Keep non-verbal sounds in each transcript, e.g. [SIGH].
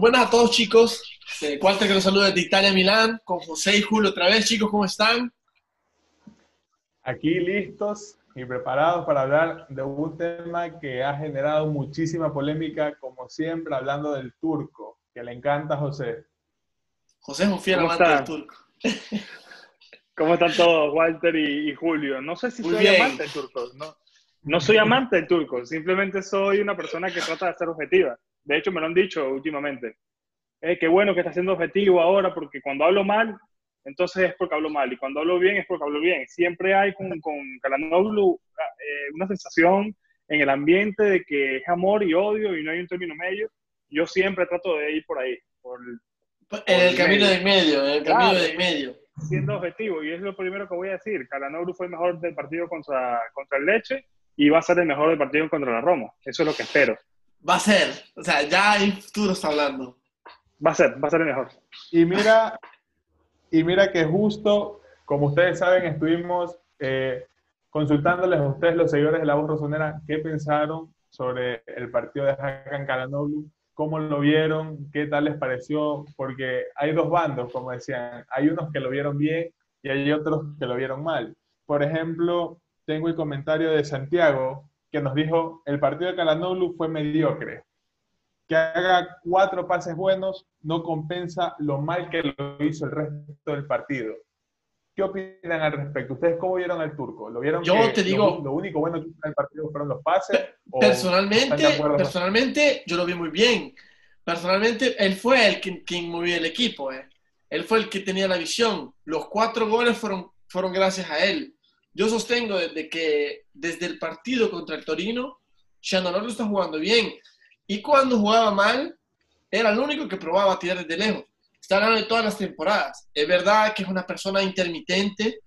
buenas a todos chicos. Walter que los saluda de Italia, Milán, con José y Julio otra vez. Chicos, ¿cómo están? Aquí listos y preparados para hablar de un tema que ha generado muchísima polémica, como siempre, hablando del turco, que le encanta a José. José es un fiel amante del turco. ¿Cómo están todos, Walter y, Julio? No sé si soy amante del turco, ¿no? No soy amante del turco, simplemente soy una persona que trata de ser objetiva. De hecho, me lo han dicho últimamente. Eh, qué bueno que está siendo objetivo ahora, porque cuando hablo mal, entonces es porque hablo mal. Y cuando hablo bien, es porque hablo bien. Siempre hay con, con Kalanoglu eh, una sensación en el ambiente de que es amor y odio y no hay un término medio. Yo siempre trato de ir por ahí. Por, en el, camino de medio, en el camino de medio. Siendo objetivo, y es lo primero que voy a decir. Kalanoglu fue el mejor del partido contra, contra el Leche y va a ser el mejor del partido contra la Roma. Eso es lo que espero. Va a ser, o sea, ya en futuro está hablando. Va a ser, va a ser el mejor. Y mira, y mira que justo, como ustedes saben, estuvimos eh, consultándoles a ustedes, los seguidores de La Voz Rosonera, qué pensaron sobre el partido de Hakan Kalanoglu, cómo lo vieron, qué tal les pareció, porque hay dos bandos, como decían, hay unos que lo vieron bien y hay otros que lo vieron mal. Por ejemplo, tengo el comentario de Santiago que nos dijo, el partido de Calanoglu fue mediocre. Que haga cuatro pases buenos no compensa lo mal que lo hizo el resto del partido. ¿Qué opinan al respecto? ¿Ustedes cómo vieron al turco? ¿Lo vieron yo te digo, lo, único bueno que hizo en el partido fueron los pases? Personalmente, personalmente yo lo vi muy bien. Personalmente, él fue el quien, quien movió el equipo. Eh. Él fue el que tenía la visión. Los cuatro goles fueron, fueron gracias a él. Yo sostengo desde que desde el partido contra el Torino, lo está jugando bien. Y cuando jugaba mal, era el único que probaba a tirar desde lejos. Está hablando de todas las temporadas. Es verdad que es una persona intermitente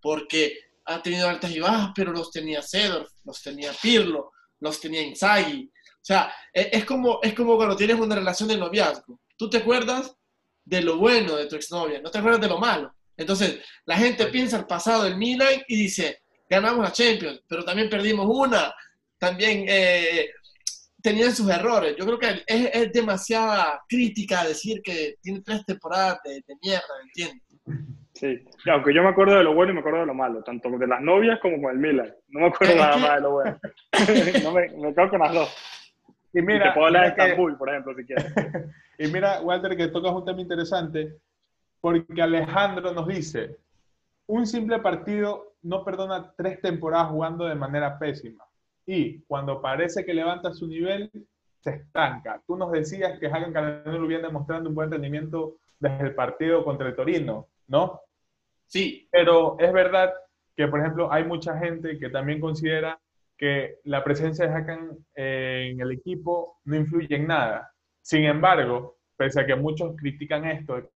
porque ha tenido altas y bajas, pero los tenía Cedor, los tenía Pirlo, los tenía Inzaghi. O sea, e, es como, es como cuando tienes una relación de noviazgo. Tú te acuerdas de lo bueno de tu exnovia, no te acuerdas de lo malo. Entonces, la gente piensa el pasado del Milan y dice, ganamos la Champions, pero también perdimos una, también eh, tenían sus errores. Yo creo que es, es, demasiada crítica decir que tiene tres temporadas de, mierda, ¿me entiendes? Sí, aunque yo me acuerdo de lo bueno y me acuerdo de lo malo, tanto de las novias como con el Milan. No me acuerdo nada más de lo bueno. [LAUGHS] no me, me quedo con las dos. Y mira, te puedo hablar de Estambul, por ejemplo, si quieres. [LAUGHS] y mira, Walter, que tocas un tema interesante porque Alejandro nos dice, un simple partido no perdona tres temporadas jugando de manera pésima. Y cuando parece que levanta su nivel, se estanca. Tú nos decías que Hagan lo viene demostrando un buen rendimiento desde el partido contra el Torino, ¿no? Sí. Pero es verdad que, por ejemplo, hay mucha gente que también considera que la presencia de Hakan en el equipo no influye en nada. Sin embargo, pese a que muchos critican esto,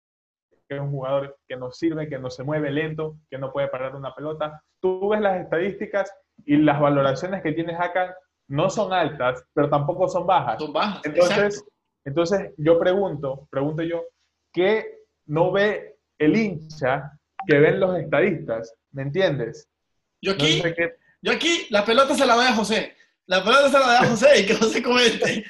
que es un jugador que no sirve, que no se mueve lento, que no puede parar una pelota. Tú ves las estadísticas y las valoraciones que tiene Hakan no son altas, pero tampoco son bajas. Son bajas. Entonces, entonces yo pregunto, pregunto yo, ¿qué no ve el hincha que ven los estadistas? ¿Me entiendes? Yo aquí, yo aquí la pelota se la doy a José. La pelota se la doy a José y que José comente.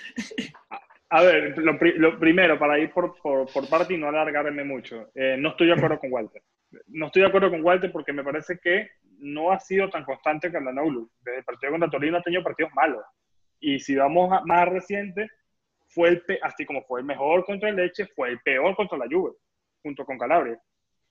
A ver, lo, primero, para ir por, por, por, parte y no alargarme mucho, eh, no estoy de acuerdo con Walter. No estoy de acuerdo con Walter porque me parece que no ha sido tan constante que Andanoglu. Desde el partido contra Torino ha tenido partidos malos. Y si vamos a, más reciente, fue el así como fue el mejor contra el Leche, fue el peor contra la Juve, junto con Calabria.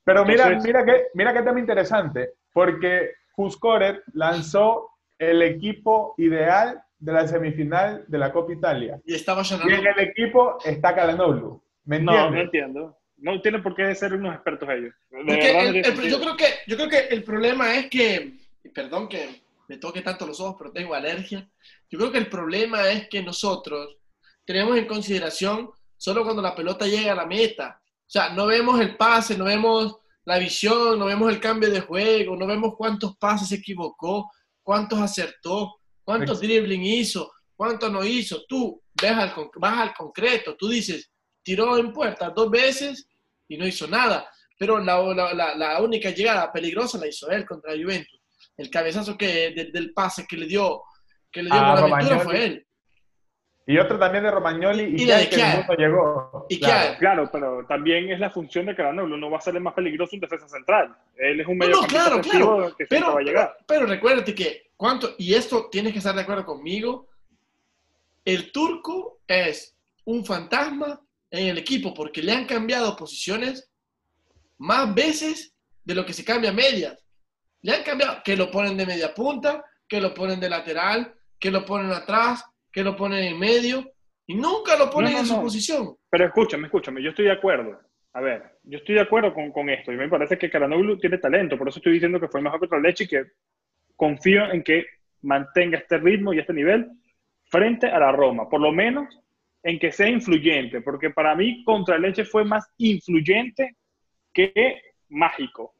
Pero mira, mira que mira qué tema interesante, porque Fuscoret lanzó el equipo ideal de la semifinal de la Copa Italia. Y estaba Y en el equipo está Calanoglu. ¿Me No, no entiendo. No tiene por qué ser unos expertos ellos. yo, creo que, yo creo que el problema es que, perdón que me toque tanto los ojos, pero tengo alergia. Yo creo que el problema es que nosotros tenemos en consideración solo cuando la pelota llega a la meta. O sea, no vemos el pase, no vemos la visión, no vemos el cambio de juego, no vemos cuántos pases se equivocó, cuántos acertó. ¿Cuántos dribbling hizo? ¿Cuánto no hizo? Tú ves vas al concreto, tú dices, tiró en puerta dos veces y no hizo nada. Pero la, la, la única llegada peligrosa la hizo él contra Juventus. El cabezazo que, del pase que le dio, que le dio ah, la aventura fue él. Y otro también de Romagnoli y, de que no llegó. ¿Y claro, claro, pero también es la función de Caranoglu. No va a ser el más peligroso un defensa central. Él es un medio no, claro, claro. que pero, va a llegar. Pero, recuérdate que, cuánto, y esto tienes que estar de acuerdo conmigo, el turco es un fantasma en el equipo porque le han cambiado posiciones más veces de lo que se cambia medias. Le han cambiado, que lo ponen de media punta, que lo ponen de lateral, que lo ponen atrás, que lo ponen en medio y nunca lo ponen en su posición. Pero escúchame, escúchame, yo estoy de acuerdo. A ver, yo estoy de acuerdo con, con esto y me parece que Caranoglu tiene talento, por eso estoy diciendo que fue mejor contra Leche y que confío en que mantenga este ritmo y este nivel frente a la Roma, por lo menos en que sea influyente, porque para mí contra Leche fue más influyente que mágico,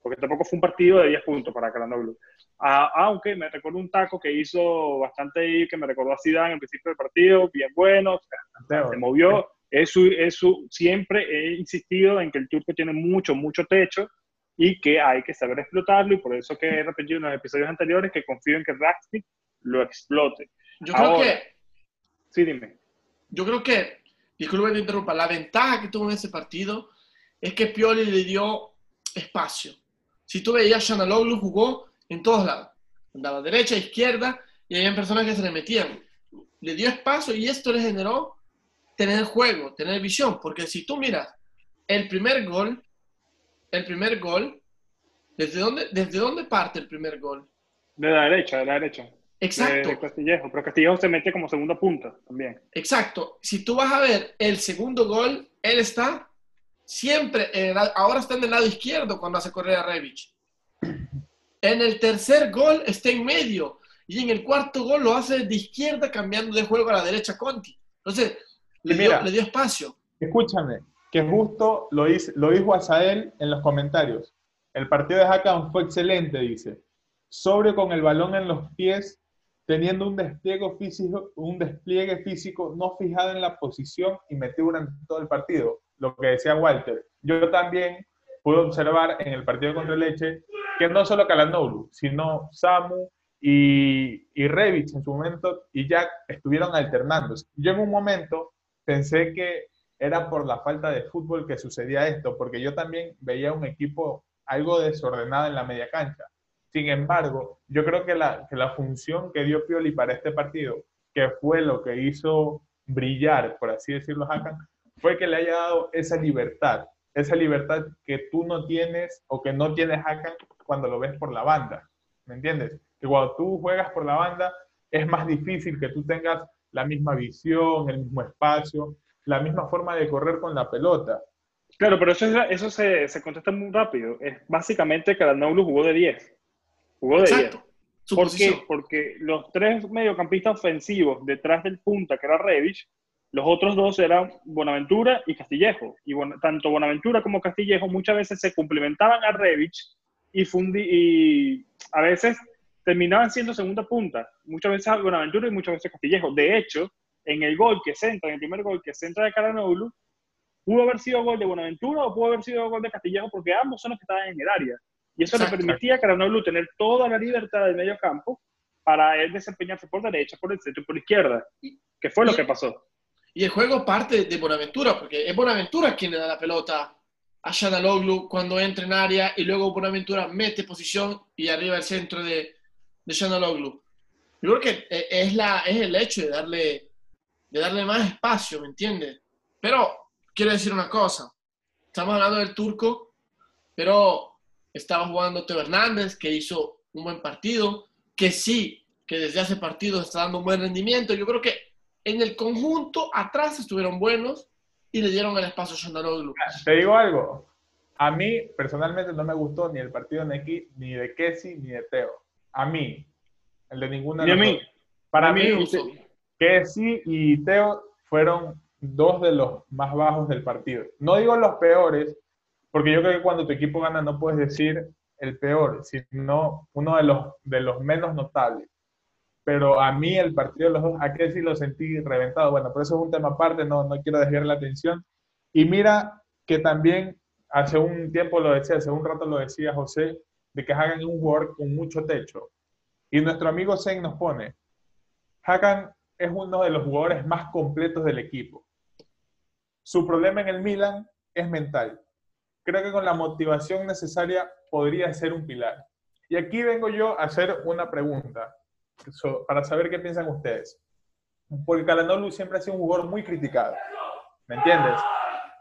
porque tampoco fue un partido de 10 puntos para Caranoglu. Ah, aunque me recuerdo un taco que hizo bastante que me recordó a Zidane en el principio del partido, bien bueno, se movió. Es su, siempre he insistido en que el turco tiene mucho, mucho techo y que hay que saber explotarlo y por eso que he repetido en los episodios anteriores que confío en que Raxnick lo explote. Yo creo que... Sí, dime. Yo creo que, disculpe que interrumpa, la ventaja que tuvo en ese partido es que Pioli le dio espacio. Si tú veías, Shanaloglu jugó en todos lados. Andaba derecha, izquierda, y había personas que se le metían. Le dio espacio y esto le generó tener juego, tener visión. Porque si tú miras el primer gol, el primer gol, ¿desde dónde, desde dónde parte el primer gol? De la derecha, de la derecha. Exacto. De Castillejo, pero Castillejo se mete como segunda punta también. Exacto. Si tú vas a ver el segundo gol, él está siempre, ahora está en el lado izquierdo cuando hace correr a Revich. En el tercer gol está en medio. Y en el cuarto gol lo hace de izquierda cambiando de juego a la derecha Conti. Entonces, le, dio, le dio, espacio. Escúchame, que justo lo, hizo, lo dijo Azael en los comentarios. El partido de Hakan fue excelente, dice. Sobre con el balón en los pies, teniendo un despliegue físico, un despliegue físico no fijado en la posición y metido durante todo el partido. Lo que decía Walter. Yo también pude observar en el partido contra Leche que no solo Calanoglu, sino Samu y, y Revich en su momento y Jack estuvieron alternando. Yo en un momento pensé que era por la falta de fútbol que sucedía esto, porque yo también veía un equipo algo desordenado en la media cancha. Sin embargo, yo creo que la, que la función que dio Pioli para este partido, que fue lo que hizo brillar, por así decirlo, Hakan, fue que le haya dado esa libertad, esa libertad que tú no tienes o que no tienes Hakan cuando lo ves por la banda. ¿Me entiendes? Que cuando tú juegas por la banda es más difícil que tú tengas la misma visión, el mismo espacio, la misma forma de correr con la pelota. Claro, pero eso, eso se, se contesta muy rápido. Es básicamente que Caranoglu jugó de 10. Jugó de 10. ¿Por qué? Porque los tres mediocampistas ofensivos detrás del punta, que era Revich, los otros dos eran Buenaventura y Castillejo. Y tanto Buenaventura como Castillejo muchas veces se complementaban a Revich y, fundi y a veces terminaban siendo segunda punta, muchas veces Buenaventura y muchas veces Castillejo. De hecho, en el gol que centra, en el primer gol que centra de Caranoglu, pudo haber sido gol de Buenaventura o pudo haber sido gol de Castillejo porque ambos son los que estaban en el área. Y eso le permitía a Caranoglu tener toda la libertad del medio campo para él desempeñarse por derecha, por el centro y por izquierda, que fue lo que pasó. Y el juego parte de Buenaventura, porque es Buenaventura quien le da la pelota a Shanaloglu cuando entra en área y luego Buenaventura mete posición y arriba el centro de, de Shanaloglu. Yo creo que e, es, la, es el hecho de darle, de darle más espacio, ¿me entiendes? Pero quiero decir una cosa. Estamos hablando del turco, pero estaba jugando Teo Hernández, que hizo un buen partido, que sí, que desde hace partido está dando un buen rendimiento. Yo creo que en el conjunto atrás estuvieron buenos y le dieron el espacio a Shandaroglu. Te digo algo. A mí, personalmente, no me gustó ni el partido de ni de Kessi ni de Teo. A mí. El de ninguna de a mí. Para mí, Kessi y Teo fueron dos de los más bajos del partido. No digo los peores, porque yo creo que cuando tu equipo gana no puedes decir el peor, sino uno de los, de los menos notables pero a mí el partido de los dos, aquel sí lo sentí reventado. Bueno, pero eso es un tema aparte, no, no quiero desviar la atención. Y mira que también hace un tiempo lo decía, hace un rato lo decía José, de que hagan un jugador con mucho techo. Y nuestro amigo Zen nos pone, Hakan es uno de los jugadores más completos del equipo. Su problema en el Milan es mental. Creo que con la motivación necesaria podría ser un pilar. Y aquí vengo yo a hacer una pregunta para saber qué piensan ustedes. Porque Calanolu siempre ha sido un jugador muy criticado. ¿Me entiendes?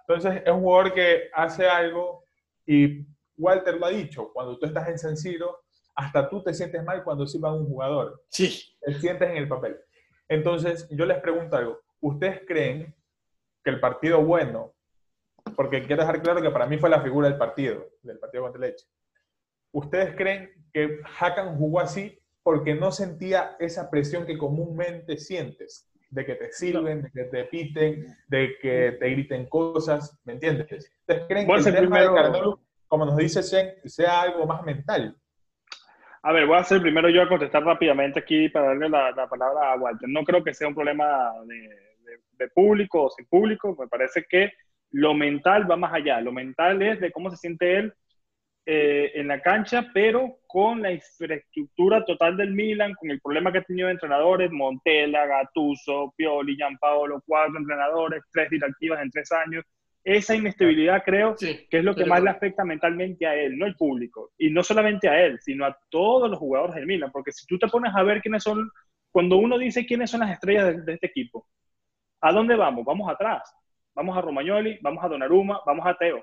Entonces es un jugador que hace algo y Walter lo ha dicho, cuando tú estás en San Siro, hasta tú te sientes mal cuando sirva un jugador. Sí. Te sientes en el papel. Entonces, yo les pregunto algo. ¿Ustedes creen que el partido bueno, porque quiero dejar claro que para mí fue la figura del partido, del partido contra Leche, ¿ustedes creen que Hakan jugó así porque no sentía esa presión que comúnmente sientes? De que te sirven, de que te piten, de que te griten cosas, ¿me entiendes? ¿Ustedes creen que el tema de como nos dice Shen, sea algo más mental? A ver, voy a hacer primero yo a contestar rápidamente aquí para darle la, palabra a Walter. No creo que sea un problema de, público o sin público. Me parece que lo mental va más allá. Lo mental es de cómo se siente él eh, en la cancha, pero con la infraestructura total del Milan, con el problema que ha tenido de entrenadores, Montella, Gattuso, Pioli, Gianpaolo, cuatro entrenadores, tres directivas en tres años esa inestabilidad creo que es lo que más le afecta mentalmente a él, no el público. Y no solamente a él, sino a todos los jugadores del Milan. Porque si tú te pones a ver quiénes son, cuando uno dice quiénes son las estrellas de, este equipo, ¿a dónde vamos? Vamos atrás. Vamos a Romagnoli, vamos a Donnarumma, vamos a Teo.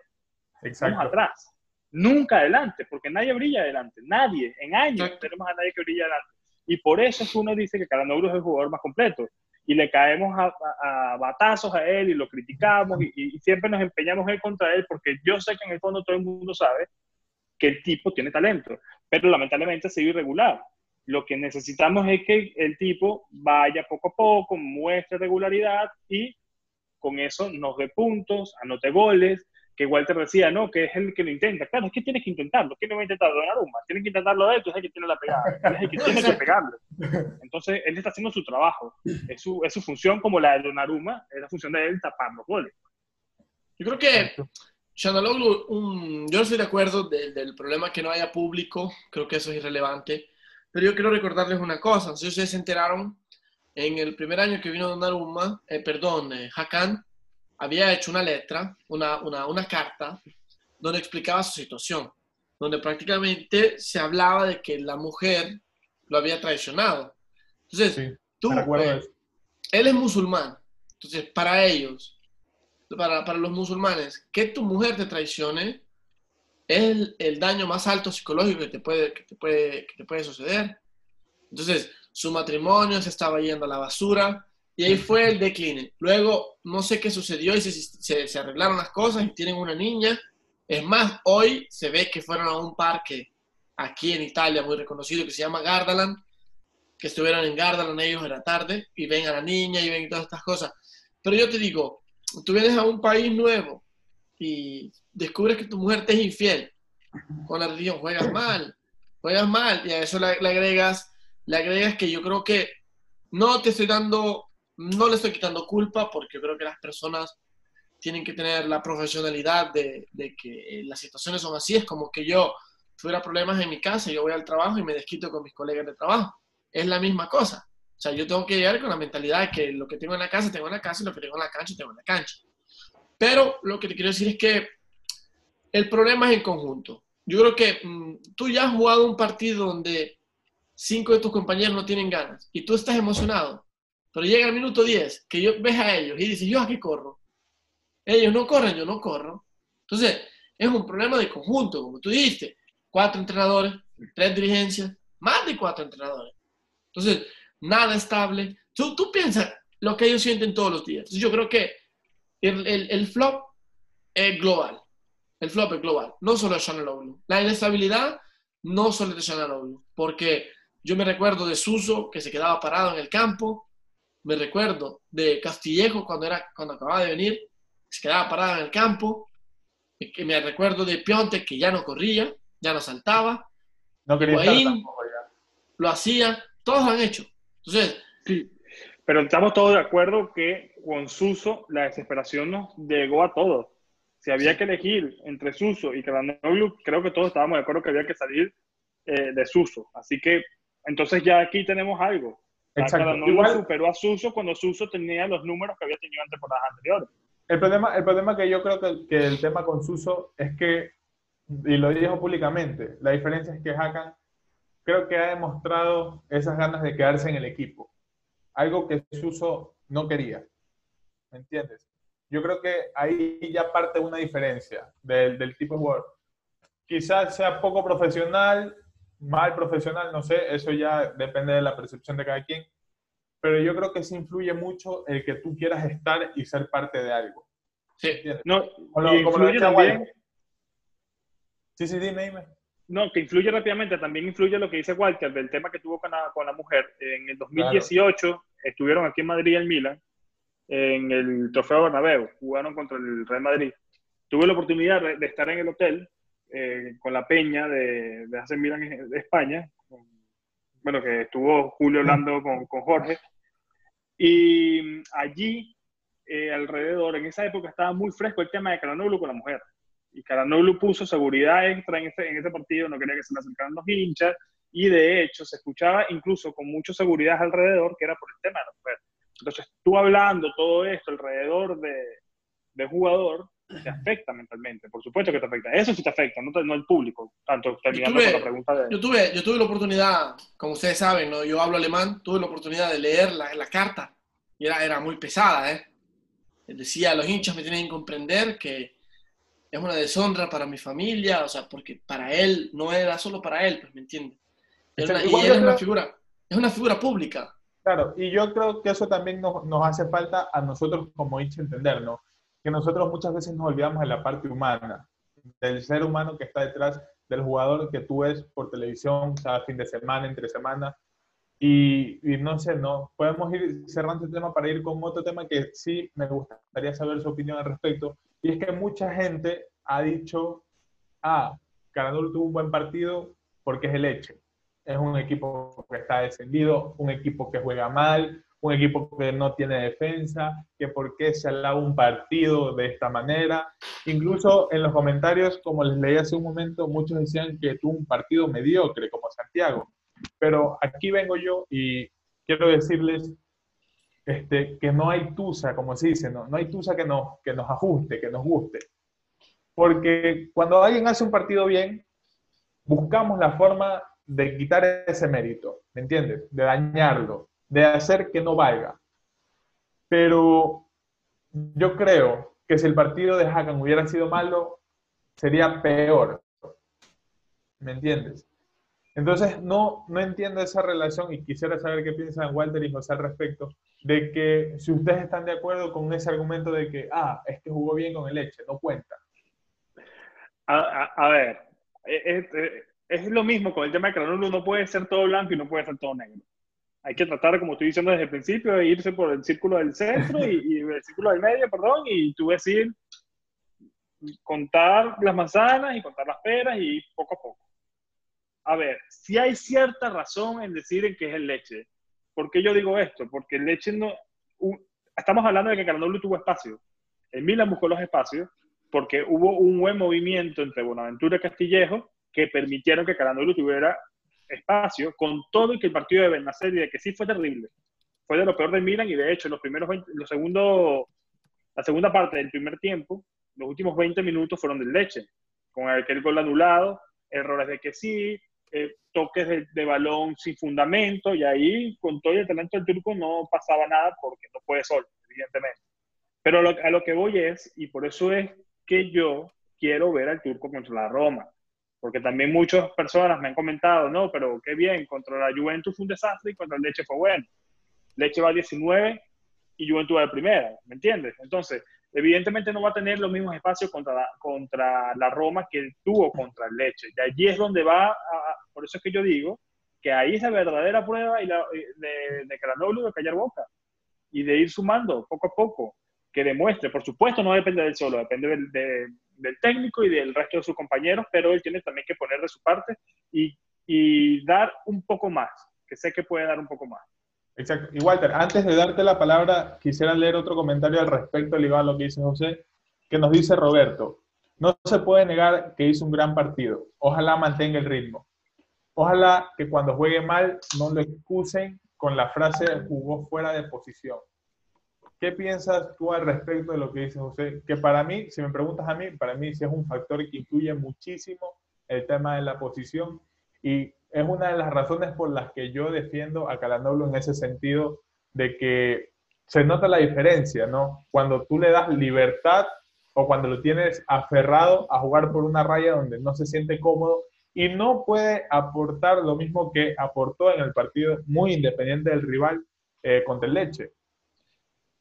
Vamos atrás. Nunca adelante, porque nadie brilla adelante. Nadie. En años tenemos a nadie que brilla adelante. Y por eso es que uno dice que Calanoglu es el jugador más completo y le caemos a, batazos a él y lo criticamos y, siempre nos empeñamos en contra él porque yo sé que en el fondo todo el mundo sabe que el tipo tiene talento, pero lamentablemente sigue irregular. Lo que necesitamos es que el tipo vaya poco a poco, muestre regularidad y con eso nos dé puntos, anote goles que Walter decía, no, que es el que lo intenta. Claro, es que tienes que intentarlo. ¿Quién no va a intentar Donnarumma? Tiene que intentarlo de él, entonces es el que tiene la pegada. es el que tiene que pegarle. Entonces, él está haciendo su trabajo. Es su, es su función como la de Donnarumma, es la función de él tapar los goles. Yo creo que Shanaloglu, un, yo no estoy de acuerdo del problema que no haya público, creo que eso es irrelevante, pero yo quiero recordarles una cosa, si ustedes se enteraron, en el primer año que vino Donnarumma, eh, perdón, eh, Hakan, había hecho una letra, una, una, una carta, donde explicaba su situación, donde prácticamente se hablaba de que la mujer lo había traicionado. Entonces, tú, eh, él es musulmán, entonces para ellos, para, para, los musulmanes, que tu mujer te traicione es el, el, daño más alto psicológico que te, puede, que, te puede, que te puede suceder. Entonces, su matrimonio se estaba yendo a la basura, y ahí fue el decline. Luego, no sé qué sucedió y se, se, arreglaron las cosas y tienen una niña. Es más, hoy se ve que fueron a un parque aquí en Italia muy reconocido que se llama Gardaland, que estuvieron en Gardaland ellos en la tarde y ven a la niña y ven todas estas cosas. Pero yo te digo, tú vienes a un país nuevo y descubres que tu mujer te es infiel con la religión, juegas mal, juegas mal y a eso le, le agregas, le agregas que yo creo que no te estoy dando no le estoy quitando culpa porque creo que las personas tienen que tener la profesionalidad de, que las situaciones son así. Es como que yo tuviera problemas en mi casa, yo voy al trabajo y me desquito con mis colegas de trabajo. Es la misma cosa. O sea, yo tengo que llegar con la mentalidad de que lo que tengo en la casa, tengo en la casa y lo que tengo en la cancha, tengo en la cancha. Pero lo que te quiero decir es que el problema es en conjunto. Yo creo que mm, tú ya has jugado un partido donde cinco de tus compañeros no tienen ganas y tú estás emocionado pero llega el minuto 10, que yo ves a ellos y dices, yo aquí corro. Ellos no corren, yo no corro. Entonces, es un problema de conjunto, como tú dijiste. Cuatro entrenadores, tres dirigencias, más de cuatro entrenadores. Entonces, nada estable. Tú, tú piensas lo que ellos sienten todos los días. Entonces, yo creo que el, el, el flop es global. El flop es global, no solo es Shannon La inestabilidad no solo es de Shannon porque yo me recuerdo de Suso que se quedaba parado en el campo, me recuerdo de Castillejo cuando, era, cuando acababa de venir, se quedaba parado en el campo, que me recuerdo de Pionte que ya no corría, ya no saltaba, no quería lo hacía, todos lo han hecho. Entonces, sí, pero estamos todos de acuerdo que con Suso la desesperación nos llegó a todos. Si había que elegir entre Suso y Calanoglu, creo que todos estábamos de acuerdo que había que salir eh, de Suso. Así que entonces ya aquí tenemos algo Exacto. Igual superó a Suso cuando Suso tenía los números que había tenido en temporadas anteriores. El problema, el problema que yo creo que, que el tema con Suso es que, y lo dijo públicamente, la diferencia es que Hakan creo que ha demostrado esas ganas de quedarse en el equipo. Algo que Suso no quería. ¿Me entiendes? Yo creo que ahí ya parte una diferencia del, del tipo de jugador. Quizás sea poco profesional, mal profesional, no sé, eso ya depende de la percepción de cada quien, pero yo creo que sí influye mucho el que tú quieras estar y ser parte de algo. Sí, no, como influye también. Sí, sí, dime, dime. No, que influye rápidamente, también influye lo que dice Walter del tema que tuvo con la, con la mujer. En el 2018 estuvieron aquí en Madrid, en Milan, en el Trofeo Bernabéu, jugaron contra el Real Madrid. Tuve la oportunidad de estar en el hotel eh, con la peña de, de AC Milan de España, bueno, que estuvo Julio hablando con, con Jorge, y allí, eh, alrededor, en esa época estaba muy fresco el tema de Caranoglu con la mujer. Y Caranoglu puso seguridad extra en ese, en ese partido, no quería que se le acercaran los hinchas, y de hecho se escuchaba incluso con mucha seguridad alrededor que era por el tema de la mujer. Entonces, tú hablando todo esto alrededor de, de jugador, te afecta mentalmente, por supuesto que te afecta. Eso sí te afecta, no, no el público. Tanto terminando con la pregunta de... Yo tuve, yo tuve la oportunidad, como ustedes saben, ¿no? yo hablo alemán, tuve la oportunidad de leer la, la carta y era, era muy pesada, ¿eh? Decía, los hinchas me tienen que comprender que es una deshonra para mi familia, o sea, porque para él no era solo para él, pues, ¿me entiendes? y es una figura, es una figura pública. Claro, y yo creo que eso también nos, nos hace falta a nosotros como hinchas entender, ¿no? Que nosotros muchas veces nos olvidamos de la parte humana, del ser humano que está detrás del jugador que tú ves por televisión cada fin de semana, entre semana. Y, no sé, no podemos ir cerrando el tema para ir con otro tema que sí me gustaría saber su opinión al respecto. Y es que mucha gente ha dicho, ah, Caranul tuvo un buen partido porque es el hecho. Es un equipo que está descendido, un equipo que juega mal, un equipo que no tiene defensa, que por qué se alaba un partido de esta manera. Incluso en los comentarios, como les leí hace un momento, muchos decían que tuvo un partido mediocre, como Santiago. Pero aquí vengo yo y quiero decirles este, que no hay tusa, como se dice, no, no hay tusa que nos, que nos ajuste, que nos guste. Porque cuando alguien hace un partido bien, buscamos la forma de quitar ese mérito, ¿me entiendes? De dañarlo, de hacer que no valga. Pero yo creo que si el partido de Hakan hubiera sido malo, sería peor. ¿Me entiendes? Entonces, no, no entiendo esa relación y quisiera saber qué piensan Walter y José al respecto, de que si ustedes están de acuerdo con ese argumento de que, ah, es que jugó bien con el Leche, no cuenta. A, ver, es, es, lo mismo con el tema de que no puede ser todo blanco y no puede ser todo negro hay que tratar, como estoy diciendo desde el principio, de irse por el círculo del centro y, el círculo del medio, perdón, y tú decir, contar las manzanas y contar las peras y poco a poco. A ver, si hay cierta razón en decir en que es el leche. ¿Por qué yo digo esto? Porque el leche no... estamos hablando de que Caranoglu tuvo espacio. El Milan buscó los espacios porque hubo un buen movimiento entre Bonaventura y Castillejo que permitieron que Caranoglu tuviera espacio, con todo y que el partido de Benacer y de que sí fue terrible. Fue de lo peor de Milan y de hecho los primeros los segundos, la segunda parte del primer tiempo, los últimos 20 minutos fueron del leche, con aquel gol anulado, errores de que sí, eh, toques de, balón sin fundamento y ahí con todo el talento del turco no pasaba nada porque no puede sol, evidentemente. Pero a lo que voy es, y por eso es que yo quiero ver al turco contra la Roma porque también muchas personas me han comentado, no, pero qué bien, contra la Juventus fue un desastre y contra el Leche fue bueno. Leche va a 19 y Juventus va de primera, ¿me entiendes? Entonces, evidentemente no va a tener los mismos espacios contra la, contra la Roma que tuvo contra el Leche. Y allí es donde va, por eso es que yo digo que ahí es la verdadera prueba y la, de, de Caranoglu de callar boca y de ir sumando poco a poco, que demuestre, por supuesto no depende del solo, depende del, de, del técnico y del resto de sus compañeros, pero él tiene también que poner de su parte y, dar un poco más, que sé que puede dar un poco más. Exacto. Y Walter, antes de darte la palabra, quisiera leer otro comentario al respecto, al igual lo que dice José, que nos dice Roberto. No se puede negar que hizo un gran partido. Ojalá mantenga el ritmo. Ojalá que cuando juegue mal no lo excusen con la frase jugó fuera de posición. ¿Qué piensas tú al respecto de lo que dice José? Que para mí, si me preguntas a mí, para mí sí es un factor que influye muchísimo el tema de la posición y es una de las razones por las que yo defiendo a Calanoglu en ese sentido de que se nota la diferencia, ¿no? Cuando tú le das libertad o cuando lo tienes aferrado a jugar por una raya donde no se siente cómodo y no puede aportar lo mismo que aportó en el partido muy independiente del rival eh, contra el Leche.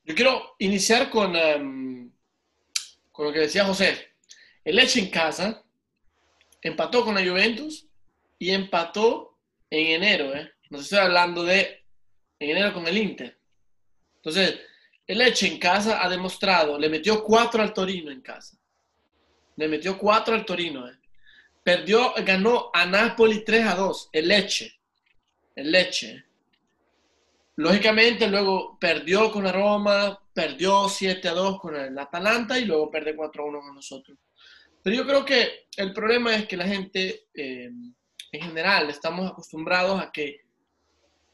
Yo quiero iniciar con, em, con lo que decía José. El Leche en casa empató con la Juventus y empató en enero. ¿eh? Nos estoy hablando de en enero con el Inter. Entonces, el Leche en casa ha demostrado, le metió cuatro al Torino en casa. Le metió cuatro al Torino. ¿eh? Perdió, ganó a Napoli 3 a 2, el Leche. El Leche. Lógicamente, luego perdió con la Roma, perdió 7 a 2 con el Atalanta y luego perdió 4 a 1 con nosotros. Pero yo creo que el problema es que la gente, eh, en general, estamos acostumbrados a que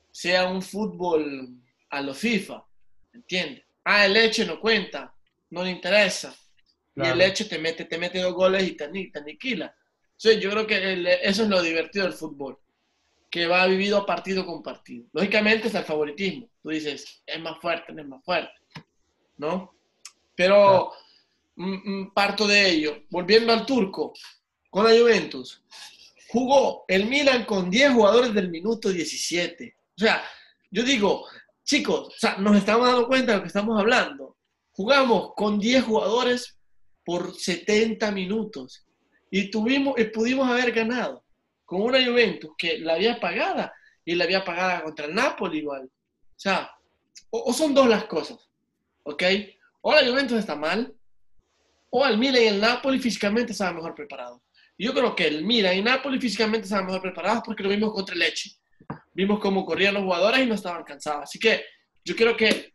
sea un fútbol a lo FIFA, ¿entiendes? Ah, el Leche no cuenta, no le interesa. Y el Leche te mete, te mete dos goles y te, te aniquila. Sí, yo creo que eso es lo divertido del fútbol, que va vivido partido con partido. Lógicamente es el favoritismo. Tú dices, es más fuerte, no es más fuerte, ¿no? Pero mm, mm, parto de ello. Volviendo al turco, con la Juventus, jugó el Milan con 10 jugadores del minuto 17. O sea, yo digo, chicos, o sea, nos estamos dando cuenta de lo que estamos hablando. Jugamos con 10 jugadores por 70 minutos y, tuvimos, y pudimos haber ganado con una Juventus que la había pagada y la había pagada contra el Napoli igual. O sea, o, son dos las cosas, ¿ok? O la Juventus está mal, o el Milan y el Napoli físicamente estaban mejor preparados. Yo creo que el Milan y Napoli físicamente estaban mejor preparados porque lo vimos contra el Leche. Vimos cómo corrían los jugadores y no estaban cansados. Así que yo quiero que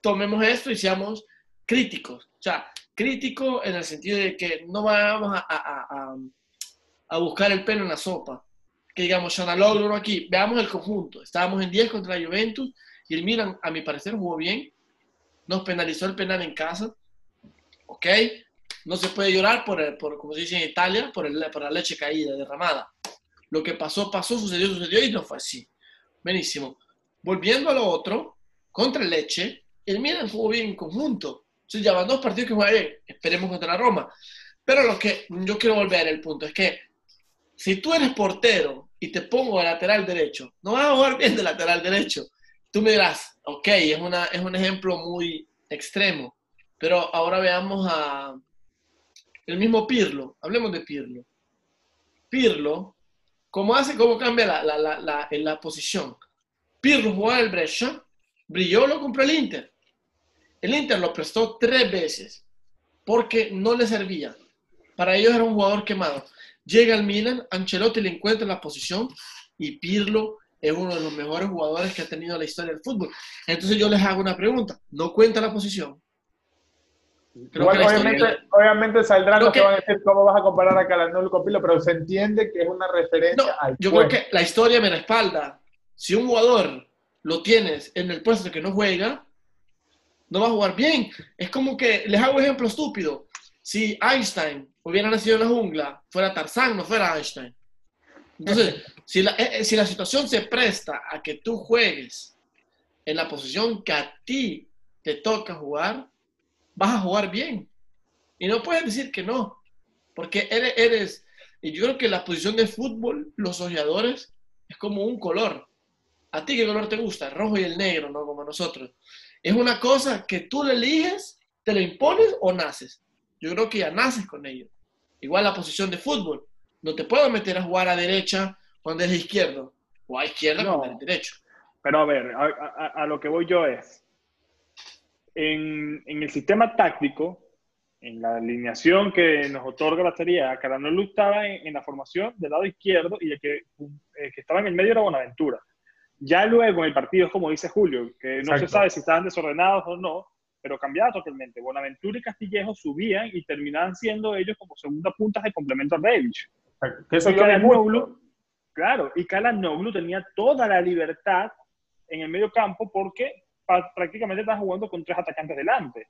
tomemos esto y seamos críticos. O sea, crítico en el sentido de que no vamos a, a, a, buscar el pelo en la sopa. Que digamos, logro aquí, veamos el conjunto. Estábamos en 10 contra la Juventus y el Milan, a mi parecer, jugó bien. Nos penalizó el penal en casa. ¿Ok? No se puede llorar por, por como se dice en Italia, por, el, por la leche caída, derramada. Lo que pasó, pasó, sucedió, sucedió y no fue así. Buenísimo. Volviendo a lo otro, contra el Leche, el Milan jugó bien en conjunto ya van dos partidos que juega bien. Esperemos contra la Roma. Pero lo que yo quiero volver al punto es que si tú eres portero y te pongo a lateral derecho, no vas a jugar bien de lateral derecho. Tú me dirás, ok, es, una, es un ejemplo muy extremo. Pero ahora veamos a el mismo Pirlo. Hablemos de Pirlo. Pirlo, ¿cómo hace, cómo cambia la, la, la, la, posición? Pirlo jugaba el Brescia, brilló, lo compró el Inter. El Inter lo prestó tres veces porque no le servía. Para ellos era un jugador quemado. Llega al Milan, Ancelotti le encuentra la posición y Pirlo es uno de los mejores jugadores que ha tenido la historia del fútbol. Entonces yo les hago una pregunta. ¿No cuenta la posición? obviamente, saldrán los que, van a decir cómo vas a comparar a Calanol con Pirlo, pero se entiende que es una referencia al Yo creo que la historia me respalda. Si un jugador lo tienes en el puesto que no juega, no va a jugar bien. Es como que, les hago ejemplo estúpido. Si Einstein hubiera nacido en la jungla, fuera Tarzán, no fuera Einstein. Entonces, [LAUGHS] si la, eh, eh, si la situación se presta a que tú juegues en la posición que a ti te toca jugar, vas a jugar bien. Y no puedes decir que no, porque eres, eres, y yo creo que la posición de fútbol, los ojeadores, es como un color. ¿A ti qué color te gusta? El rojo y el negro, ¿no? Como nosotros. Es una cosa que tú le eliges, te la impones o naces. Yo creo que ya naces con ello. Igual la posición de fútbol. No te puedo meter a jugar a derecha cuando eres izquierdo o a izquierda cuando eres derecho. Pero a ver, a, lo que voy yo es, en, el sistema táctico, en la alineación que nos otorga la teoría, Caranolo estaba en, en, la formación del lado izquierdo y el que, el que estaba en el medio era Bonaventura. Ya luego en el partido es como dice Julio, que no se sabe si estaban desordenados o no, pero cambiaba totalmente. Buenaventura y Castillejo subían y terminaban siendo ellos como segunda puntas de complemento a Revich. Eso Noglu, claro, y Noglu tenía toda la libertad en el medio campo porque prácticamente estás jugando con tres atacantes delante.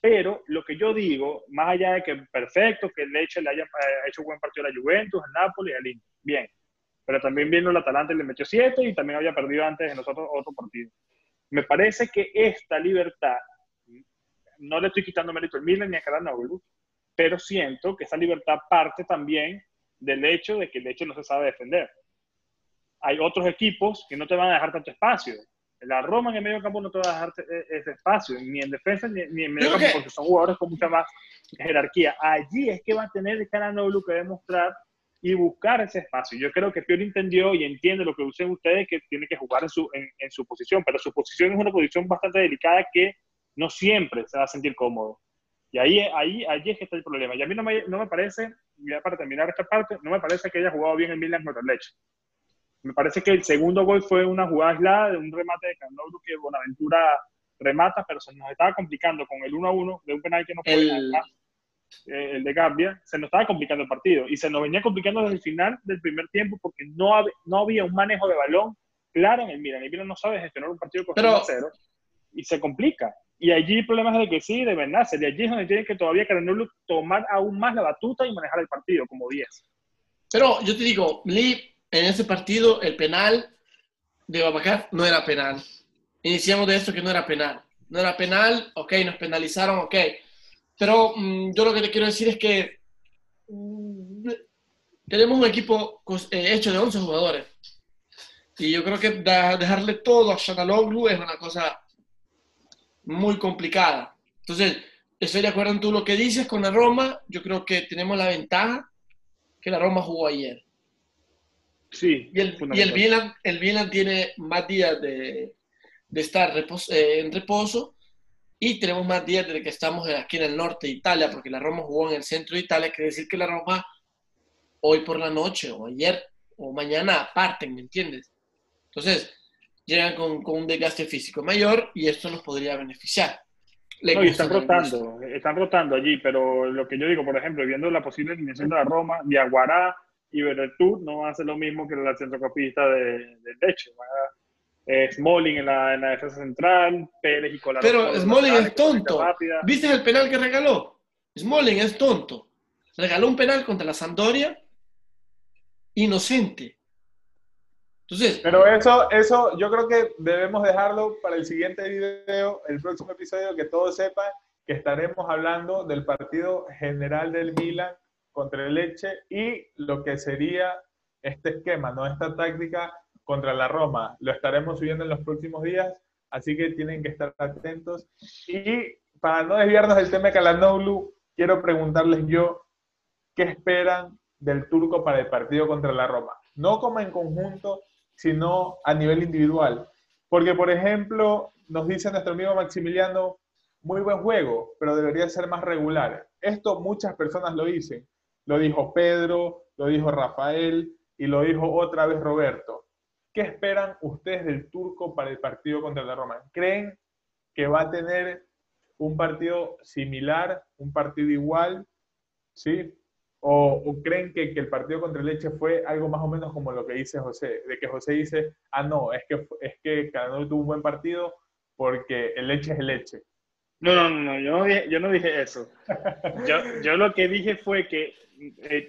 Pero lo que yo digo, más allá de que perfecto, que Leche le haya eh, hecho un buen partido a la Juventus, al Napoli, al Inter, bien. Pero también vino el Atalanta y le metió siete y también había perdido antes en los otros, otros partidos. Me parece que esta libertad, no le estoy quitando mérito al Milan ni a Caranoglu, pero siento que esa libertad parte también del hecho de que el hecho no se sabe defender. Hay otros equipos que no te van a dejar tanto espacio. La Roma en el medio campo no te va a dejar e, ese espacio, ni en defensa ni, en medio campo, porque son jugadores con mucha más jerarquía. Allí es que va a tener el Caranoglu que demostrar y buscar ese espacio. Yo creo que Pioli entendió y entiende lo que dicen ustedes, que tiene que jugar en su, en, su posición, pero su posición es una posición bastante delicada que no siempre se va a sentir cómodo. Y ahí, ahí, ahí es que está el problema. Y a mí no me, no me parece, ya para terminar esta parte, no me parece que haya jugado bien el Milan contra el Leche. Me parece que el segundo gol fue una jugada aislada de un remate de Canoglu que Bonaventura remata, pero se nos estaba complicando con el 1-1 de un penal que no fue el... Eh, el de Gambia, se nos estaba complicando el partido y se nos venía complicando desde el final del primer tiempo porque no, no había un manejo de balón claro en el Milan. El Milan no sabe gestionar un partido con pero, cero y se complica. Y allí problemas de que sí, de verdad, de allí es donde tiene que todavía tomar aún más la batuta y manejar el partido como 10. Pero yo te digo, Lee, en ese partido el penal de Babacar no era penal. Iniciamos de esto que no era penal. No era penal, ok, nos penalizaron, ok pero mm, yo lo que te quiero decir es que mm, tenemos un equipo eh, hecho de 11 jugadores. Y yo creo que dejarle todo a Shakaloglu es una cosa muy complicada. Entonces, estoy de acuerdo en tú lo que dices con la Roma. Yo creo que tenemos la ventaja que la Roma jugó ayer. Sí. Y el, y el, Milan, el Milan tiene más días de, de estar eh, en reposo y tenemos más días desde que estamos aquí en el norte de Italia, porque la Roma jugó en el centro de Italia, quiere decir que la Roma hoy por la noche o ayer o mañana parten, ¿me entiendes? Entonces, llegan con, con un desgaste físico mayor y esto nos podría beneficiar. No, y están rotando, están rotando allí, pero lo que yo digo, por ejemplo, viendo la posible alineación de la Roma, Diaguará y Beretur no ser lo mismo que la centrocampista de, de Leche. Smalling en la, en la, defensa central, Pérez y Colardo. Pero Smalling es tonto. ¿Viste el penal que regaló? Smalling es tonto. Regaló un penal contra la Sampdoria inocente. Entonces, pero eso, eso yo creo que debemos dejarlo para el siguiente video, el próximo episodio, que todos sepan que estaremos hablando del partido general del Milan contra el Leche y lo que sería este esquema, ¿no? Esta táctica contra la Roma. Lo estaremos subiendo en los próximos días, así que tienen que estar atentos. Y para no desviarnos del tema de Calanoglu, quiero preguntarles yo, ¿qué esperan del turco para el partido contra la Roma? No como en conjunto, sino a nivel individual. Porque, por ejemplo, nos dice nuestro amigo Maximiliano, muy buen juego, pero debería ser más regular. Esto muchas personas lo dicen. Lo dijo Pedro, lo dijo Rafael y lo dijo otra vez Roberto. ¿Qué esperan ustedes del turco para el partido contra la Roma? ¿Creen que va a tener un partido similar, un partido igual? ¿Sí? ¿O, creen que, el partido contra el Leche fue algo más o menos como lo que dice José? De que José dice, ah, no, es que, es que tuvo un buen partido porque el Leche es el Leche. No, no, no, yo no dije, yo no dije eso. Yo, yo, lo que dije fue que eh,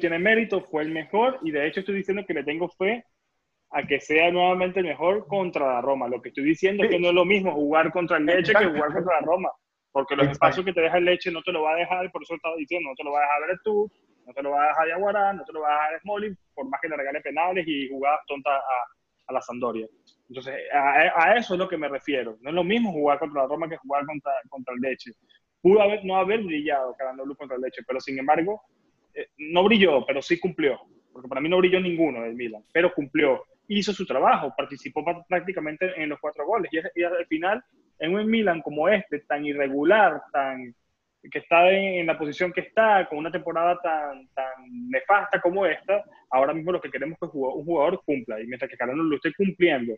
tiene mérito, fue el mejor y de hecho estoy diciendo que le tengo fe a que sea nuevamente el mejor contra la Roma. Lo que estoy diciendo es que no es lo mismo jugar contra el Leche que jugar contra la Roma, porque los espacios que te deja el Leche no te lo va a dejar, por eso estaba diciendo, no te lo va a dejar ver tú, no te lo va a dejar Yaguará, no te lo va a dejar Smalling, por más que le regale penales y jugadas tontas a, a, la Sandoria. Entonces, a, eso es lo que me refiero. No es lo mismo jugar contra la Roma que jugar contra, contra el Leche. Pudo haber, no haber brillado luz contra el Leche, pero sin embargo, eh, no brilló, pero sí cumplió. Porque para mí no brilló ninguno del Milan, pero cumplió hizo su trabajo, participó prácticamente en los cuatro goles. Y, al final, en un Milan como este, tan irregular, tan que está en, la posición que está, con una temporada tan, tan nefasta como esta, ahora mismo lo que queremos es que un jugador cumpla. Y mientras que Carlos lo esté cumpliendo,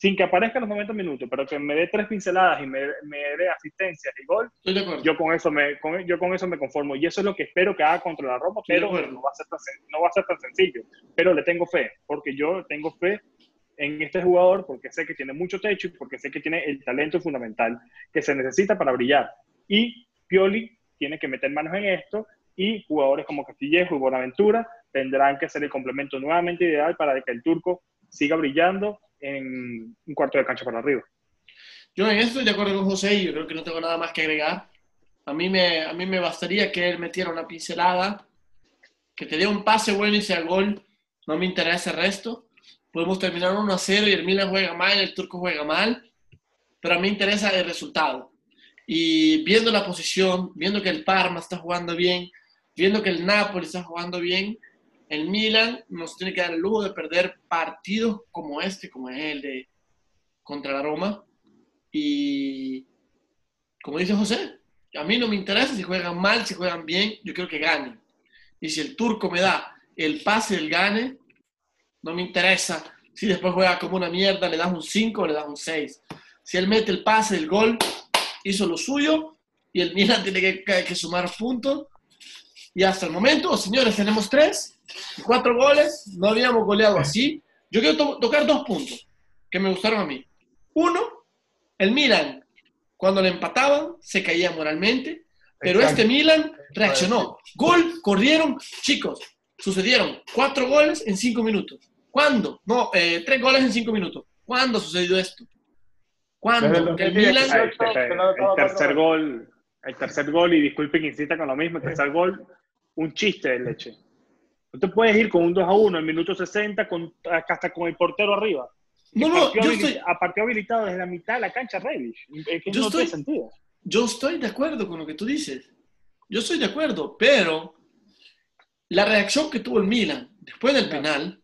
sin que aparezca en los 90 minutos, pero que me dé tres pinceladas y me, me dé asistencias y gol, yo con, eso me, yo con eso me conformo. Y eso es lo que espero que haga contra la Roma, pero no va, a ser tan, no va a ser tan sencillo. Pero le tengo fe, porque yo tengo fe en este jugador porque sé que tiene mucho techo y porque sé que tiene el talento fundamental que se necesita para brillar. Y Pioli tiene que meter manos en esto y jugadores como Castillejo y Buenaventura tendrán que ser el complemento nuevamente ideal para que el turco siga brillando en un cuarto de cancha para arriba. Yo en esto estoy de acuerdo con José y yo creo que no tengo nada más que agregar. A mí me, a mí me bastaría que él metiera una pincelada, que te dé un pase bueno y sea gol. No me interesa el resto. Podemos terminar 1 a 0 y el Milan juega mal, el turco juega mal, pero a mí me interesa el resultado. Y viendo la posición, viendo que el Parma está jugando bien, viendo que el Napoli está jugando bien, el Milan nos tiene que dar el lujo de perder partidos como este, como es el de contra la Roma. Y como dice José, a mí no me interesa si juegan mal, si juegan bien, yo quiero que ganen. Y si el turco me da el pase del gane, no me interesa si después juega como una mierda, le das un 5 o le das un 6. Si él mete el pase, el gol, hizo lo suyo y el Milan tiene que, sumar puntos. Y hasta el momento, señores, tenemos tres, cuatro goles, no habíamos goleado así. Yo quiero tocar dos puntos que me gustaron a mí. Uno, el Milan, cuando le empataban, se caía moralmente, pero este Milan reaccionó. Gol, corrieron, chicos, sucedieron cuatro goles en cinco minutos. ¿Cuándo? No, eh, tres goles en cinco minutos. ¿Cuándo sucedió esto? ¿Cuándo? El, Milan... el, tercer gol, el tercer gol, y disculpen que insista con lo mismo, el tercer gol, un chiste de leche. No te puedes ir con un 2 a 1 en minuto 60 con, hasta con el portero arriba. No, no, yo estoy... A habilitado desde la mitad de la cancha Reddish. que yo no estoy, tiene sentido. Yo estoy de acuerdo con lo que tú dices. Yo estoy de acuerdo, pero la reacción que tuvo el Milan después del penal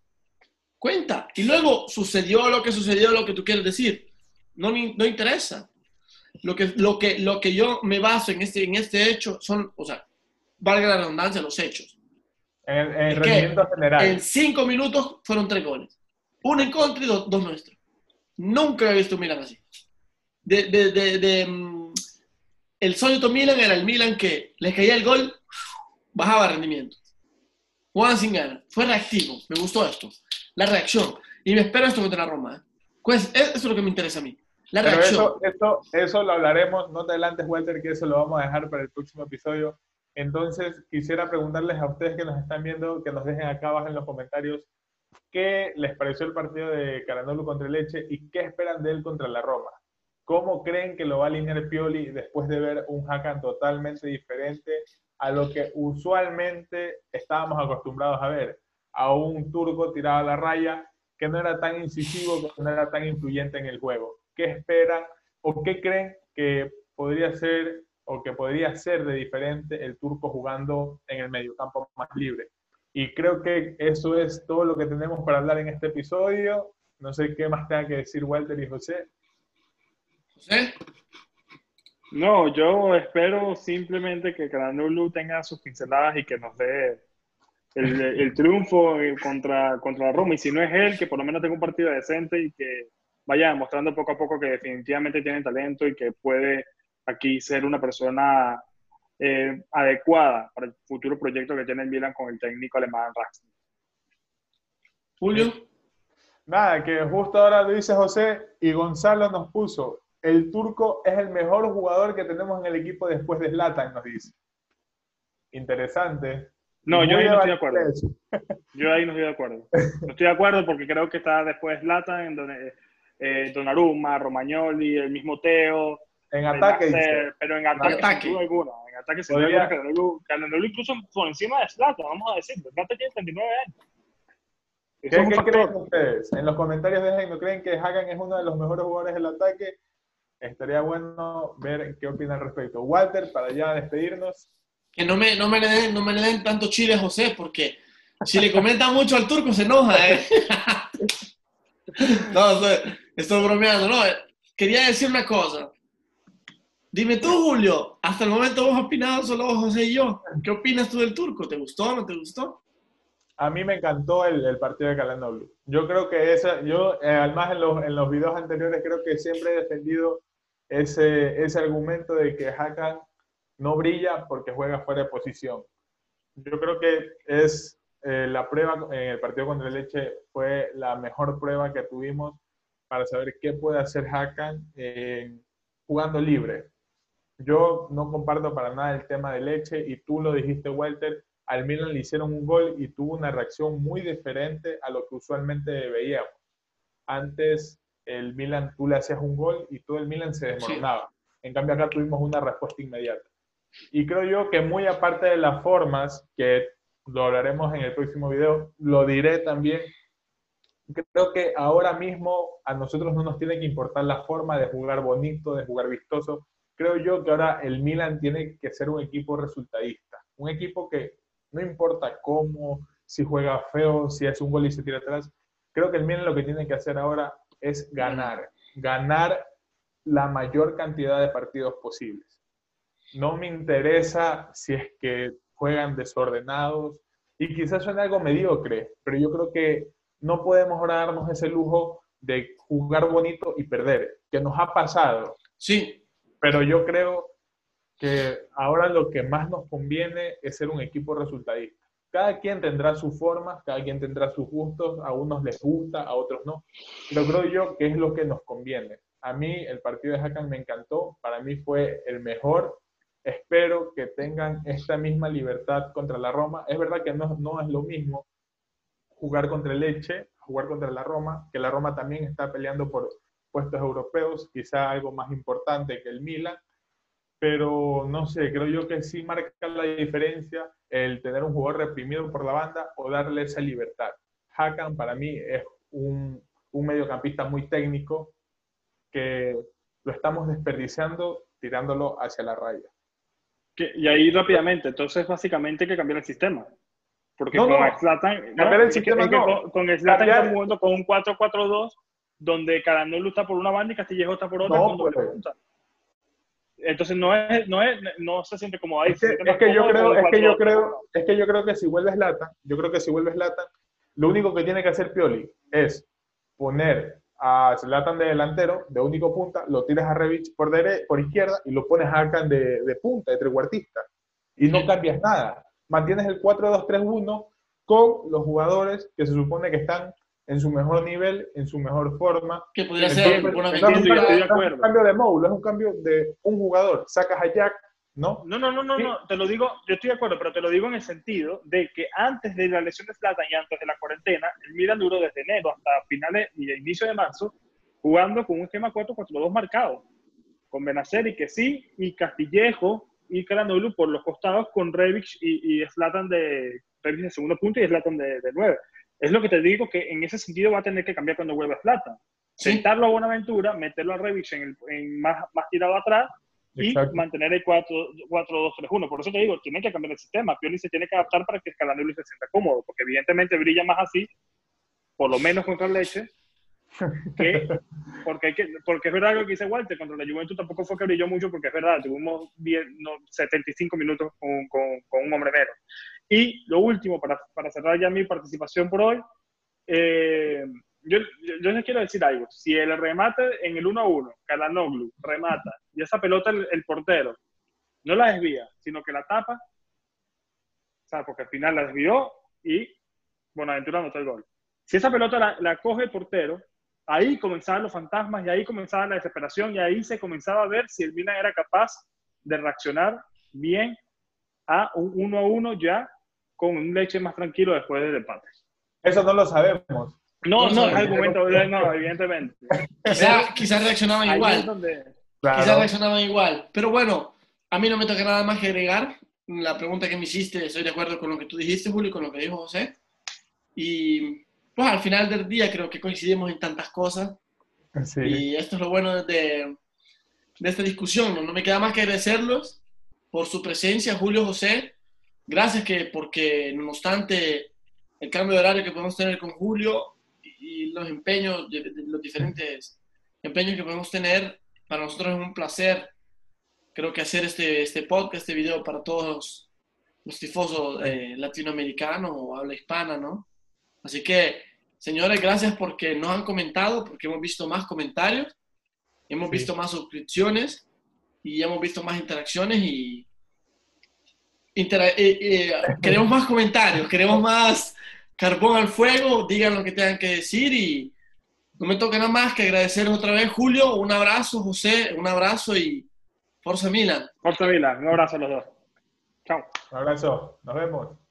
cuenta. Y luego sucedió lo que sucedió, lo que tú quieres decir. No, no interesa. Lo que, lo, que, lo que yo me baso en este, en este hecho son, o sea, valga la redundancia, los hechos. En, el rendimiento general. En cinco minutos fueron tres goles. Uno en contra y dos, nuestros. Nunca he visto un Milan así. De, de, de, de mm, el sueño Milan era el Milan que les caía el gol, bajaba rendimiento. Juan sin ganas. Fue reactivo. Me gustó esto. La reacción. Y me espero esto contra la Roma. ¿eh? Pues eso es lo que me interesa a mí. La reacción. Eso, eso, lo hablaremos, no te adelantes, Walter, que eso lo vamos a dejar para el próximo episodio. Entonces, quisiera preguntarles a ustedes que nos están viendo, que nos dejen acá abajo en los comentarios, qué les pareció el partido de Caranolo contra Leche y qué esperan de él contra la Roma. ¿Cómo creen que lo va a alinear Pioli después de ver un Hakan totalmente diferente a lo que usualmente estábamos acostumbrados a ver, a un turco tirado a la raya que no era tan incisivo, que no era tan influyente en el juego. ¿Qué esperan o qué creen que podría ser o que podría ser de diferente el turco jugando en el mediocampo más libre? Y creo que eso es todo lo que tenemos para hablar en este episodio. No sé qué más tenga que decir Walter y José. José. No, yo espero simplemente que Caranulu tenga sus pinceladas y que nos dé el, triunfo contra, contra Roma. Y si no es él, que por lo menos tenga un partido decente y que vaya demostrando poco a poco que definitivamente tiene talento y que puede aquí ser una persona eh, adecuada para el futuro proyecto que tiene el Milan con el técnico alemán Raxner. Julio. Nada, que justo ahora lo dice José y Gonzalo nos puso el turco es el mejor jugador que tenemos en el equipo después de Zlatan, nos dice. Interesante. No, yo ahí no estoy de acuerdo. Yo ahí no estoy de acuerdo. No estoy de acuerdo porque creo que está después Zlatan, en donde eh, Donnarumma, Romagnoli, el mismo Teo. En ataque, pero en ataque, en sin duda alguna. En ataque sin duda alguna. incluso por encima de Zlatan, vamos a decir. Zlatan tiene 39 años. ¿Qué, ¿qué creen ustedes? En los comentarios dejen, ¿no creen que Hagan es uno de los mejores jugadores del ataque? Estaría bueno ver qué opinan al respecto. Walter, para ya despedirnos. Que no me, no me, le, den, no me le den tanto chile José, porque si le comenta mucho al turco se enoja. ¿eh? [LAUGHS] no, estoy, estoy bromeando. No, quería decir una cosa. Dime tú, Julio, hasta el momento vos opinado solo José y yo. ¿Qué opinas tú del turco? ¿Te gustó o no te gustó? A mí me encantó el, el partido de Blue. Yo creo que esa, yo, eh, además en los, en los videos anteriores, creo que siempre he defendido ese, ese argumento de que Hakan no brilla porque juega fuera de posición. Yo creo que es, eh, la prueba en el partido contra Leche fue la mejor prueba que tuvimos para saber qué puede hacer Hakan jugando libre. Yo no comparto para nada el tema de Leche y tú lo dijiste, Walter, al Milan le hicieron un gol y tuvo una reacción muy diferente a lo que usualmente veíamos. Antes el Milan, tú le hacías un gol y todo el Milan se desmoronaba. En cambio acá tuvimos una respuesta inmediata. Y creo yo que muy aparte de las formas, que lo hablaremos en el próximo video, lo diré también, creo que ahora mismo a nosotros no nos tiene que importar la forma de jugar bonito, de jugar vistoso. Creo yo que ahora el Milan tiene que ser un equipo resultadista, un equipo que no importa cómo, si juega feo, si hace un gol y se tira atrás. Creo que el Milan lo que tiene que hacer ahora es ganar, ganar la mayor cantidad de partidos posibles. No me interesa si es que juegan desordenados y quizás suene algo mediocre, pero yo creo que no podemos darnos ese lujo de jugar bonito y perder, que nos ha pasado. Sí. Pero yo creo que ahora lo que más nos conviene es ser un equipo resultadista. Cada quien tendrá sus formas, cada quien tendrá sus gustos, a unos les gusta, a otros no. Pero creo yo que es lo que nos conviene. A mí el partido de Hakan me encantó, para mí fue el mejor. Espero que tengan esta misma libertad contra la Roma. Es verdad que no, no es lo mismo jugar contra el Leche, jugar contra la Roma, que la Roma también está peleando por puestos europeos, quizá algo más importante que el Milan, pero no sé, creo yo que sí marca la diferencia el tener un jugador reprimido por la banda o darle esa libertad. Hakan para mí es un, un mediocampista muy técnico que lo estamos desperdiciando tirándolo hacia la raya. Y ahí rápidamente, entonces básicamente hay que cambiar el sistema. Porque con Zlatan, cambiar el sistema no. Con, Zlatan estamos jugando con un 4-4-2 donde Caranolo está por una banda y Castillejo está por otra. No, entonces no es, no es, no se siente como ahí. Es que, es que yo creo, es que yo creo, es que yo creo que si vuelves lata, yo creo que si vuelves lata, lo único que tiene que hacer Pioli es poner a Zlatan de delantero, de único punta, lo tiras a Revich por, por izquierda y lo pones a Arkan de, de, punta, de trecuartista. Y no cambias nada. Mantienes el 4-2-3-1 con los jugadores que se supone que están en su mejor nivel, en su mejor forma. Que podría ser un, cambio, es un cambio de módulo, es un cambio de un jugador. Sacas a Jack, ¿no? No, no, no, no, no, te lo digo, yo estoy de acuerdo, pero te lo digo en el sentido de que antes de la lesión de Zlatan y antes de la cuarentena, el Milan duró desde enero hasta finales y inicio de marzo jugando con un esquema 4-4-2 marcado, con Benacer y que sí, y Castillejo y Caranoglu por los costados con Revich y, y Zlatan de, Revich de segundo punto y Zlatan de, de 9. Es lo que te digo que en ese sentido va a tener que cambiar cuando vuelva Plata. Sentarlo a Buenaventura, meterlo a Revich en, en más, más tirado atrás y mantener el 4-2-3-1. Por eso te digo, tiene que cambiar el sistema. Pioli se tiene que adaptar para que Scalabrini se sienta cómodo, porque evidentemente brilla más así, por lo menos contra Leche, [LAUGHS] que, porque, que, porque es verdad lo que dice Walter, contra la Juventus tampoco fue que brilló mucho, porque es verdad, tuvimos 75 minutos con, con, con un hombre menos. Y lo último, para, para cerrar ya mi participación por hoy, eh, yo, yo, les quiero decir algo. Si el remate en el 1 a 1, Calanoglu remata y esa pelota el, portero no la desvía, sino que la tapa, o sea, porque al final la desvió y Bonaventura anotó el gol. Si esa pelota la, la coge el portero, ahí comenzaban los fantasmas y ahí comenzaba la desesperación y ahí se comenzaba a ver si el Milan era capaz de reaccionar bien a un 1 a 1 ya con un leche más tranquilo después del empate. Eso no lo sabemos. No, no, es argumento, no, evidentemente. Quizás quizá reaccionaban igual. Quizás reaccionaban igual. Pero bueno, a mí no me toca nada más que agregar. La pregunta que me hiciste, estoy de acuerdo con lo que tú dijiste, Julio, y con lo que dijo José. Y pues al final del día creo que coincidimos en tantas cosas. Y esto es lo bueno de, de esta discusión. ¿no? no me queda más que agradecerlos por su presencia, Julio, José gracias que porque no obstante el cambio de horario que podemos tener con Julio y los empeños, los diferentes empeños que podemos tener, para nosotros es un placer, creo que hacer este, este podcast, este video para todos los tifosos eh, latinoamericanos o habla hispana, ¿no? Así que, señores, gracias porque nos han comentado, porque hemos visto más comentarios, hemos visto más suscripciones y hemos visto más interacciones y queremos más comentarios, queremos más, carbón al fuego, digan lo que tengan que decir y no me toca nada más que agradecer otra vez, Julio. Un abrazo, José, un abrazo y Forza Milan. Forza Milan, un abrazo a los dos. Chao. Un abrazo, nos vemos.